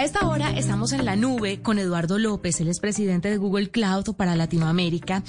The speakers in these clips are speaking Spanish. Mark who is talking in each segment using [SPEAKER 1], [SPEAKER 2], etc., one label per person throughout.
[SPEAKER 1] A esta hora estamos en la nube con Eduardo López, él es presidente de Google Cloud para Latinoamérica,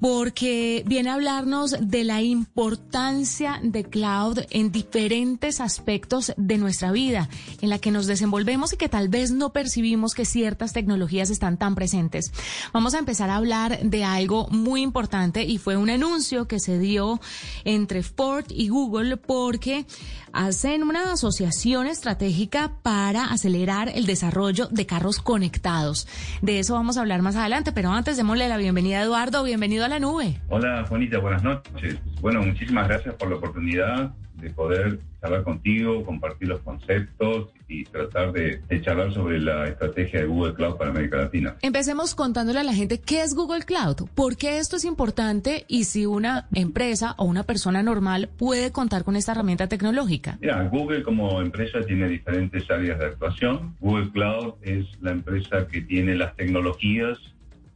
[SPEAKER 1] porque viene a hablarnos de la importancia de cloud en diferentes aspectos de nuestra vida, en la que nos desenvolvemos y que tal vez no percibimos que ciertas tecnologías están tan presentes. Vamos a empezar a hablar de algo muy importante y fue un anuncio que se dio entre Ford y Google porque hacen una asociación estratégica para acelerar el desarrollo de carros conectados. De eso vamos a hablar más adelante, pero antes démosle la bienvenida a Eduardo. Bienvenido a la nube.
[SPEAKER 2] Hola, Juanita, buenas noches. Bueno, muchísimas gracias por la oportunidad de poder charlar contigo, compartir los conceptos y tratar de, charlar sobre la estrategia de Google Cloud para América Latina.
[SPEAKER 1] Empecemos contándole a la gente qué es Google Cloud, por qué esto es importante y si una empresa o una persona normal puede contar con esta herramienta tecnológica.
[SPEAKER 2] Mira, Google como empresa tiene diferentes áreas de actuación. Google Cloud es la empresa que tiene las tecnologías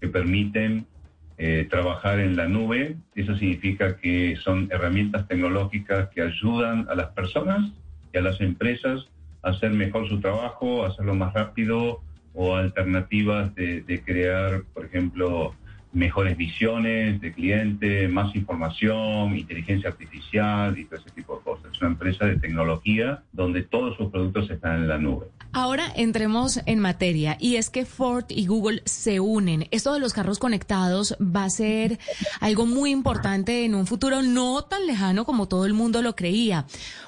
[SPEAKER 2] que permiten eh, trabajar en la nube. Eso significa que son herramientas tecnológicas que ayudan a las personas y a las empresas a hacer mejor su trabajo, a hacerlo más rápido o alternativas de, de crear, por ejemplo, mejores visiones de cliente, más información, inteligencia artificial y todo ese tipo de cosas. Es una empresa de tecnología donde todos sus productos están en la nube.
[SPEAKER 1] Ahora entremos en materia y es que Ford y Google se unen. Esto de los carros conectados va a ser algo muy importante en un futuro no tan lejano como todo el mundo lo creía.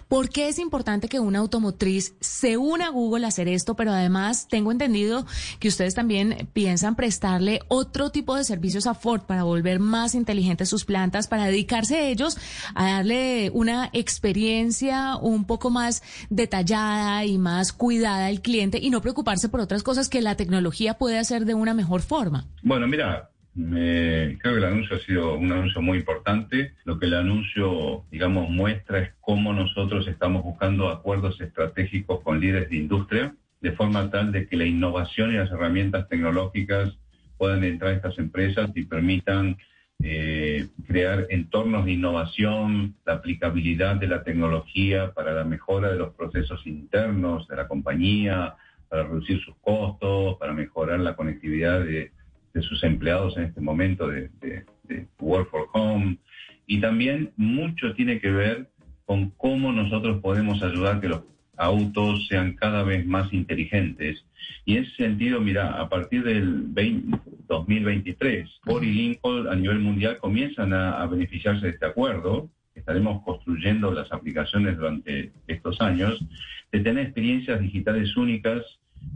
[SPEAKER 1] ¿Por qué es importante que una automotriz se una a Google a hacer esto? Pero además tengo entendido que ustedes también piensan prestarle otro tipo de servicios a Ford para volver más inteligentes sus plantas, para dedicarse ellos a darle una experiencia un poco más detallada y más cuidada cliente y no preocuparse por otras cosas que la tecnología puede hacer de una mejor forma.
[SPEAKER 2] Bueno, mira, creo que el anuncio ha sido un anuncio muy importante. Lo que el anuncio, digamos, muestra es cómo nosotros estamos buscando acuerdos estratégicos con líderes de industria, de forma tal de que la innovación y las herramientas tecnológicas puedan entrar a estas empresas y permitan eh, crear entornos de innovación, la aplicabilidad de la tecnología para la mejora de los procesos internos de la compañía, para reducir sus costos, para mejorar la conectividad de, sus empleados en este momento de, de, Work for Home. Y también mucho tiene que ver con cómo nosotros podemos ayudar que los autos sean cada vez más inteligentes. Y en ese sentido, mira, a partir del 2023, Ford y Lincoln a nivel mundial comienzan a, beneficiarse de este acuerdo. Estaremos construyendo las aplicaciones durante estos años, de tener experiencias digitales únicas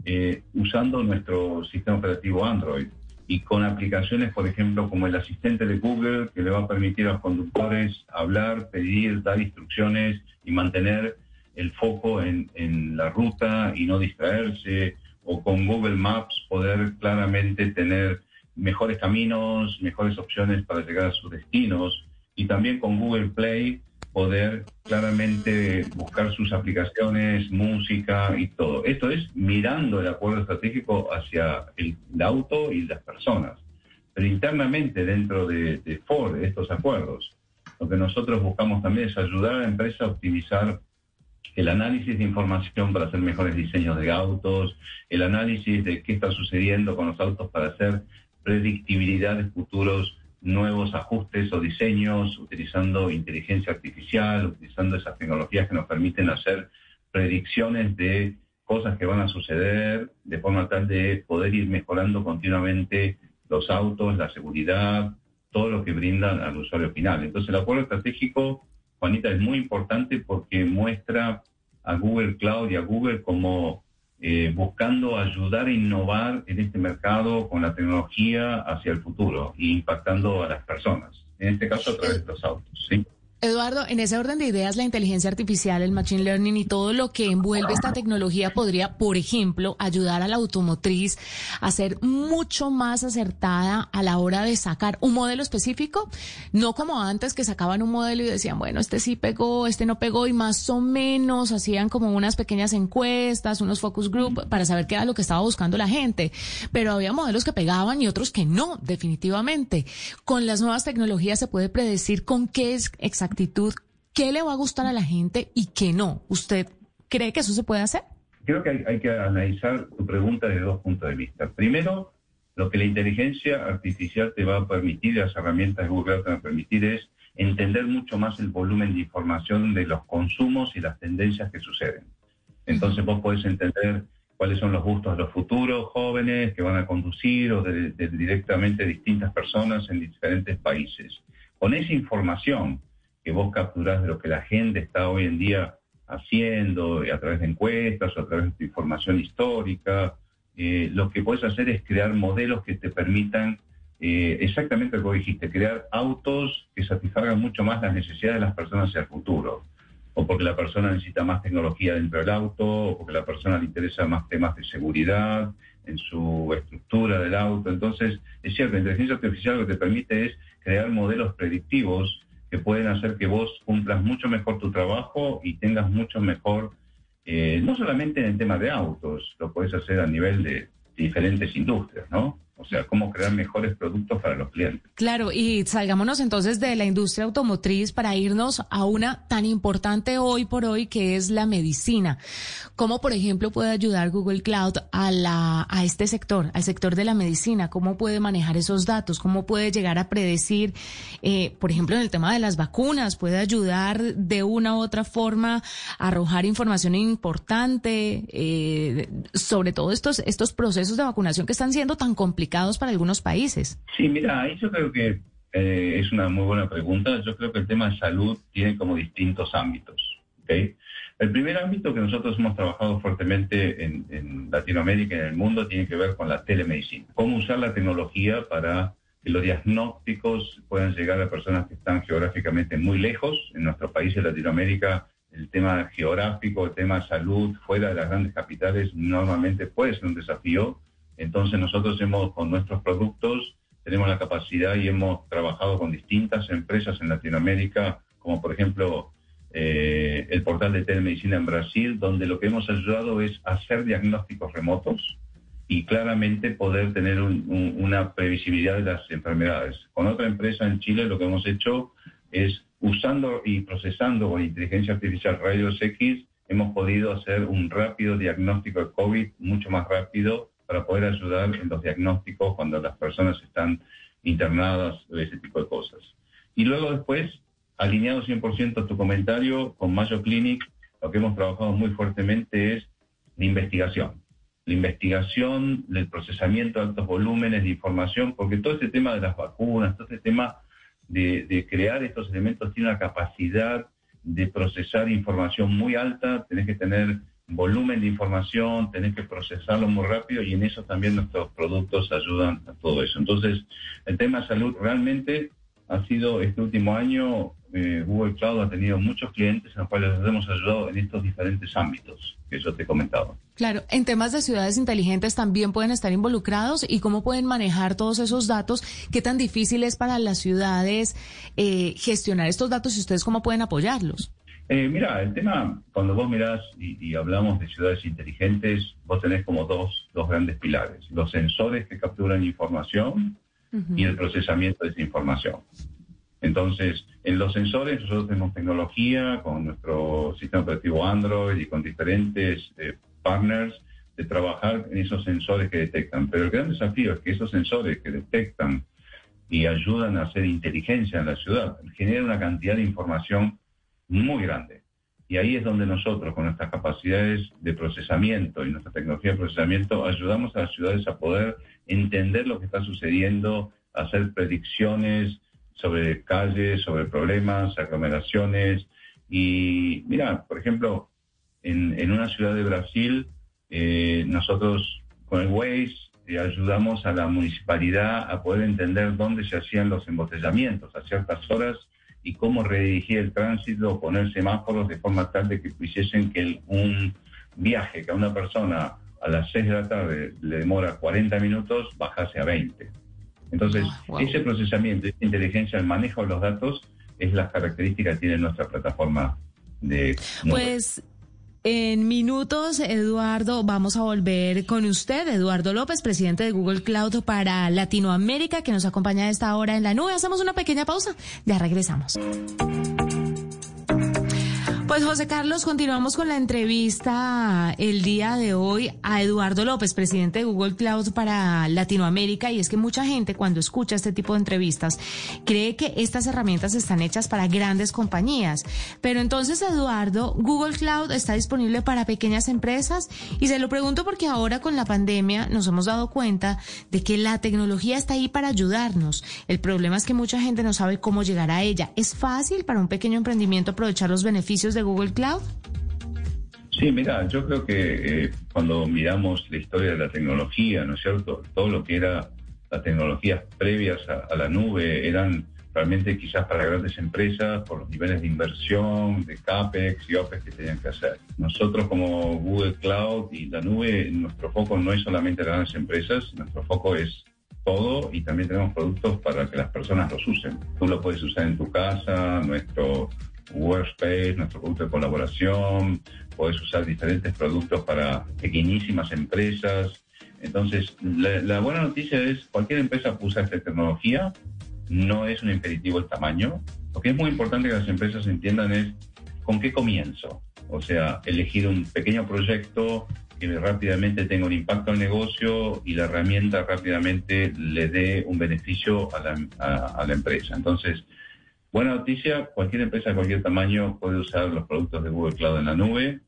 [SPEAKER 2] eh, usando nuestro sistema operativo Android y con aplicaciones, por ejemplo, como el asistente de Google, que le va a permitir a los conductores hablar, pedir, dar instrucciones y mantener el foco en, en la ruta y no distraerse, o con Google Maps poder claramente tener mejores caminos, mejores opciones para llegar a sus destinos, y también con Google Play poder claramente buscar sus aplicaciones, música y todo. Esto es mirando el acuerdo estratégico hacia el, auto y las personas. Pero internamente dentro de, de Ford, estos acuerdos, lo que nosotros buscamos también es ayudar a la empresa a optimizar el análisis de información para hacer mejores diseños de autos, el análisis de qué está sucediendo con los autos para hacer predictibilidad de futuros nuevos ajustes o diseños, utilizando inteligencia artificial, utilizando esas tecnologías que nos permiten hacer predicciones de cosas que van a suceder, de forma tal de poder ir mejorando continuamente los autos, la seguridad, todo lo que brindan al usuario final. Entonces el acuerdo estratégico Juanita, es muy importante porque muestra a Google Cloud y a Google como eh, buscando ayudar a innovar en este mercado con la tecnología hacia el futuro e impactando a las personas, en este caso a través de los autos. ¿sí?
[SPEAKER 1] Eduardo, en ese orden de ideas, la inteligencia artificial, el machine learning y todo lo que envuelve esta tecnología podría, por ejemplo, ayudar a la automotriz a ser mucho más acertada a la hora de sacar un modelo específico, no como antes que sacaban un modelo y decían, bueno, este sí pegó, este no pegó y más o menos hacían como unas pequeñas encuestas, unos focus group para saber qué era lo que estaba buscando la gente. Pero había modelos que pegaban y otros que no, definitivamente. Con las nuevas tecnologías se puede predecir con qué es exactamente actitud, qué le va a gustar a la gente y qué no. ¿Usted cree que eso se puede hacer?
[SPEAKER 2] creo que hay, que analizar tu pregunta desde dos puntos de vista. Primero, lo que la inteligencia artificial te va a permitir, las herramientas de Google te van a permitir es entender mucho más el volumen de información de los consumos y las tendencias que suceden. Entonces vos podés entender cuáles son los gustos de los futuros jóvenes que van a conducir o de, directamente distintas personas en diferentes países. Con esa información que vos capturás de lo que la gente está hoy en día haciendo a través de encuestas o a través de información histórica, eh, lo que puedes hacer es crear modelos que te permitan eh, exactamente lo que dijiste, crear autos que satisfagan mucho más las necesidades de las personas hacia el futuro. O porque la persona necesita más tecnología dentro del auto, o porque la persona le interesa más temas de seguridad en su estructura del auto. Entonces, es cierto, la inteligencia artificial lo que te permite es crear modelos predictivos que pueden hacer que vos cumplas mucho mejor tu trabajo y tengas mucho mejor, eh, no solamente en el tema de autos, lo puedes hacer a nivel de diferentes industrias, ¿no? O sea, cómo crear mejores productos para los clientes.
[SPEAKER 1] Claro, y salgámonos entonces de la industria automotriz para irnos a una tan importante hoy por hoy que es la medicina. ¿Cómo, por ejemplo, puede ayudar Google Cloud a, la, a este sector, al sector de la medicina? ¿Cómo puede manejar esos datos? ¿Cómo puede llegar a predecir, eh, por ejemplo, en el tema de las vacunas? ¿Puede ayudar de una u otra forma a arrojar información importante eh, sobre todo estos, estos procesos de vacunación que están siendo tan complicados? Para algunos países?
[SPEAKER 2] Sí, mira, ahí yo creo que eh, es una muy buena pregunta. Yo creo que el tema de salud tiene como distintos ámbitos. ¿okay? El primer ámbito que nosotros hemos trabajado fuertemente en, en, Latinoamérica y en el mundo tiene que ver con la telemedicina. Cómo usar la tecnología para que los diagnósticos puedan llegar a personas que están geográficamente muy lejos. En nuestros países de Latinoamérica, el tema geográfico, el tema salud fuera de las grandes capitales normalmente puede ser un desafío entonces nosotros hemos, con nuestros productos, tenemos la capacidad y hemos trabajado con distintas empresas en Latinoamérica, como por ejemplo eh, el portal de telemedicina en Brasil, donde lo que hemos ayudado es hacer diagnósticos remotos y claramente poder tener una previsibilidad de las enfermedades. Con otra empresa en Chile lo que hemos hecho es usando y procesando con inteligencia artificial rayos X, hemos podido hacer un rápido diagnóstico de COVID mucho más rápido para poder ayudar en los diagnósticos cuando las personas están internadas de ese tipo de cosas. Y luego después, alineado 100% a tu comentario, con Mayo Clinic, lo que hemos trabajado muy fuertemente es la investigación. La investigación, el procesamiento de altos volúmenes de información, porque todo este tema de las vacunas, todo este tema de, de crear estos elementos tiene una capacidad de procesar información muy alta, tenés que tener volumen de información, tenés que procesarlo muy rápido y en eso también nuestros productos ayudan a todo eso. Entonces, el tema de salud realmente ha sido este último año, eh, Google Cloud ha tenido muchos clientes a los cuales les hemos ayudado en estos diferentes ámbitos que yo te comentaba.
[SPEAKER 1] Claro, en temas de ciudades inteligentes también pueden estar involucrados y cómo pueden manejar todos esos datos, qué tan difícil es para las ciudades eh, gestionar estos datos y ustedes cómo pueden apoyarlos.
[SPEAKER 2] Eh, mira, el tema, cuando vos mirás y, hablamos de ciudades inteligentes, vos tenés como dos, dos grandes pilares. Los sensores que capturan información y el procesamiento de esa información. Entonces, en los sensores nosotros tenemos tecnología con nuestro sistema operativo Android y con diferentes eh, partners de trabajar en esos sensores que detectan. Pero el gran desafío es que esos sensores que detectan y ayudan a hacer inteligencia en la ciudad generan una cantidad de información muy grande. Y ahí es donde nosotros, con nuestras capacidades de procesamiento y nuestra tecnología de procesamiento, ayudamos a las ciudades a poder entender lo que está sucediendo, hacer predicciones sobre calles, sobre problemas, aglomeraciones. Y mira, por ejemplo, en, una ciudad de Brasil, eh, nosotros con el Waze eh, ayudamos a la municipalidad a poder entender dónde se hacían los embotellamientos a ciertas horas y cómo redirigir el tránsito, poner semáforos de forma tal de que hiciesen que un viaje que a una persona a las 6 de la tarde le demora 40 minutos, bajase a 20. Entonces, ah, ese procesamiento, esa inteligencia, el manejo de los datos es la característica que tiene nuestra plataforma de...
[SPEAKER 1] Pues en minutos, Eduardo, vamos a volver con usted, Eduardo López, presidente de Google Cloud para Latinoamérica, que nos acompaña a esta hora en la nube. Hacemos una pequeña pausa, ya regresamos. Pues José Carlos, continuamos con la entrevista el día de hoy a Eduardo López, presidente de Google Cloud para Latinoamérica. Y es que mucha gente cuando escucha este tipo de entrevistas cree que estas herramientas están hechas para grandes compañías. Pero entonces, Eduardo, Google Cloud está disponible para pequeñas empresas. Y se lo pregunto porque ahora con la pandemia nos hemos dado cuenta de que la tecnología está ahí para ayudarnos. El problema es que mucha gente no sabe cómo llegar a ella. ¿Es fácil para un pequeño emprendimiento aprovechar los beneficios de Google Cloud?
[SPEAKER 2] Sí, mira, yo creo que eh, cuando miramos la historia de la tecnología, ¿no es cierto? Todo lo que era las tecnologías previas a, la nube eran realmente quizás para grandes empresas por los niveles de inversión, de CAPEX y OPEX que tenían que hacer. Nosotros como Google Cloud y la nube, nuestro foco no es solamente grandes empresas, nuestro foco es todo y también tenemos productos para que las personas los usen. Tú lo puedes usar en tu casa, nuestro Workspace, nuestro producto de colaboración, puedes usar diferentes productos para pequeñísimas empresas. Entonces, la, buena noticia es cualquier empresa usa esta tecnología, no es un impeditivo el tamaño. Lo que es muy importante que las empresas entiendan es con qué comienzo. O sea, elegir un pequeño proyecto que rápidamente tenga un impacto al negocio y la herramienta rápidamente le dé un beneficio a la, a la empresa. Entonces, Buena noticia, cualquier empresa de cualquier tamaño puede usar los productos de Google Cloud en la nube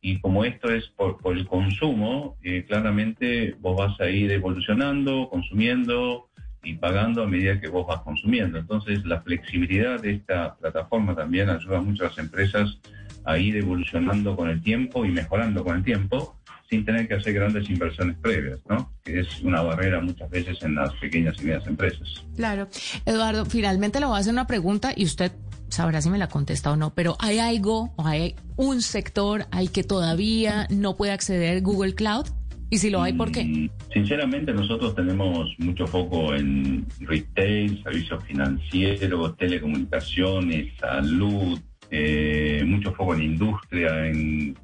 [SPEAKER 2] y como esto es por, el consumo, eh, claramente vos vas a ir evolucionando, consumiendo y pagando a medida que vos vas consumiendo. Entonces la flexibilidad de esta plataforma también ayuda mucho a las empresas a ir evolucionando con el tiempo y mejorando con el tiempo sin tener que hacer grandes inversiones previas, ¿no? Que es una barrera muchas veces en las pequeñas y medianas empresas.
[SPEAKER 1] Claro. Eduardo, finalmente le voy a hacer una pregunta y usted sabrá si me la contesta o no, pero ¿hay algo o hay un sector al que todavía no puede acceder Google Cloud? Y si lo hay, ¿por qué? Mm,
[SPEAKER 2] sinceramente, nosotros tenemos mucho foco en retail, servicios financieros, telecomunicaciones, salud, eh, mucho foco en industria, en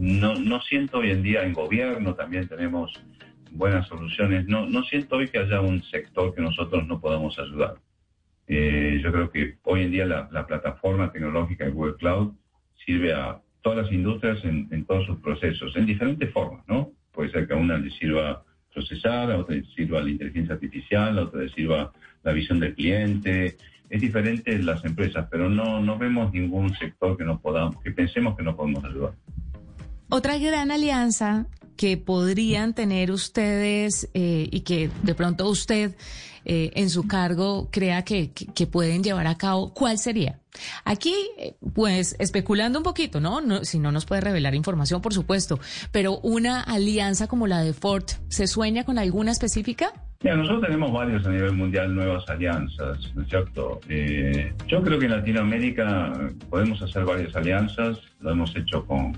[SPEAKER 2] no, no siento hoy en día en gobierno, también tenemos buenas soluciones. No, no siento hoy que haya un sector que nosotros no podamos ayudar. Eh, yo creo que hoy en día la, plataforma tecnológica de Google Cloud sirve a todas las industrias en, todos sus procesos, en diferentes formas, ¿no? Puede ser que a una le sirva procesar, a otra le sirva la inteligencia artificial, a otra le sirva la visión del cliente. Es diferente en las empresas, pero no, no vemos ningún sector que no podamos, que pensemos que no podemos ayudar.
[SPEAKER 1] Otra gran alianza que podrían tener ustedes eh, y que de pronto usted eh, en su cargo crea que, pueden llevar a cabo, ¿cuál sería? Aquí, eh, pues, especulando un poquito, ¿no? ¿no? Si no nos puede revelar información, por supuesto, pero una alianza como la de Ford, ¿se sueña con alguna específica?
[SPEAKER 2] Mira, nosotros tenemos varios a nivel mundial nuevas alianzas, ¿no es cierto? yo creo que en Latinoamérica podemos hacer varias alianzas, lo hemos hecho con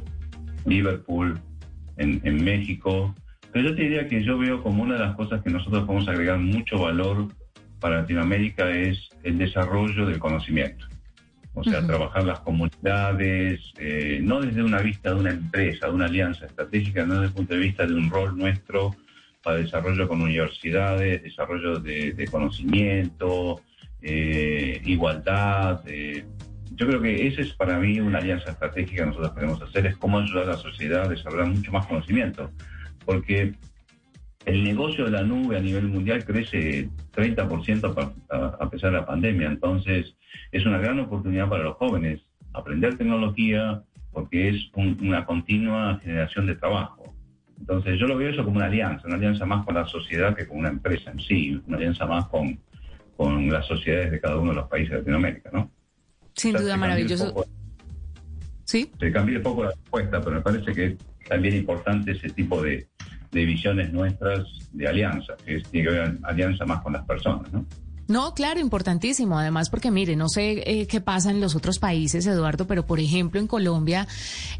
[SPEAKER 2] Liverpool, en, México. Pero yo te diría que yo veo como una de las cosas que nosotros podemos agregar mucho valor para Latinoamérica es el desarrollo del conocimiento. O sea, trabajar las comunidades, eh, no desde una vista de una empresa, de una alianza estratégica, no desde el punto de vista de un rol nuestro para desarrollo con universidades, desarrollo de, conocimiento, eh, igualdad, eh, yo creo que esa es para mí una alianza estratégica que nosotros podemos hacer, es cómo ayudar a la sociedad a desarrollar mucho más conocimiento. Porque el negocio de la nube a nivel mundial crece 30% a pesar de la pandemia. Entonces, es una gran oportunidad para los jóvenes aprender tecnología porque es una continua generación de trabajo. Entonces, yo lo veo eso como una alianza, una alianza más con la sociedad que con una empresa en sí, una alianza más con, con las sociedades de cada uno de los países de Latinoamérica, ¿no?
[SPEAKER 1] Sin duda, maravilloso.
[SPEAKER 2] ¿Sí? Se cambió un poco la respuesta, pero me parece que es también importante ese tipo de, de visiones nuestras de alianza, que es, tiene que ver alianza más con las personas, ¿no?
[SPEAKER 1] No, claro, importantísimo. Además, porque mire, no sé eh, qué pasa en los otros países, Eduardo, pero por ejemplo en Colombia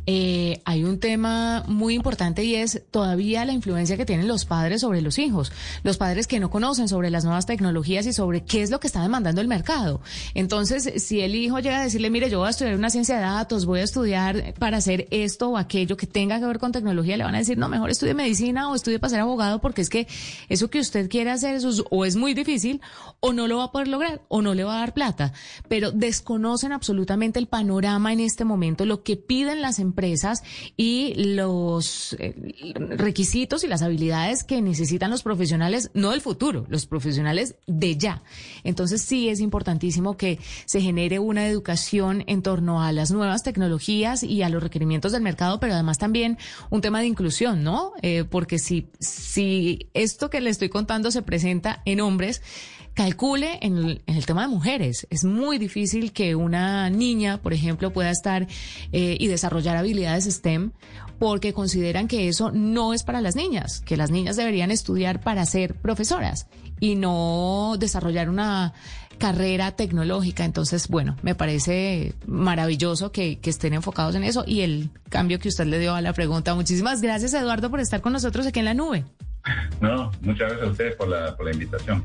[SPEAKER 1] eh, hay un tema muy importante y es todavía la influencia que tienen los padres sobre los hijos. Los padres que no conocen sobre las nuevas tecnologías y sobre qué es lo que está demandando el mercado. Entonces, si el hijo llega a decirle, mire, yo voy a estudiar una ciencia de datos, voy a estudiar para hacer esto o aquello que tenga que ver con tecnología, le van a decir, no, mejor estudie medicina o estudie para ser abogado porque es que eso que usted quiere hacer eso o es muy difícil o no no lo va a poder lograr o no le va a dar plata, pero desconocen absolutamente el panorama en este momento, lo que piden las empresas y los eh, requisitos y las habilidades que necesitan los profesionales, no del futuro, los profesionales de ya. Entonces sí es importantísimo que se genere una educación en torno a las nuevas tecnologías y a los requerimientos del mercado, pero además también un tema de inclusión, ¿no? Eh, porque si, si esto que le estoy contando se presenta en hombres, calcule en el, tema de mujeres. Es muy difícil que una niña, por ejemplo, pueda estar eh, y desarrollar habilidades STEM porque consideran que eso no es para las niñas, que las niñas deberían estudiar para ser profesoras y no desarrollar una carrera tecnológica. Entonces, bueno, me parece maravilloso que, que, estén enfocados en eso y el cambio que usted le dio a la pregunta. Muchísimas gracias, Eduardo, por estar con nosotros aquí en la nube.
[SPEAKER 2] No, muchas gracias a ustedes por la, por la invitación.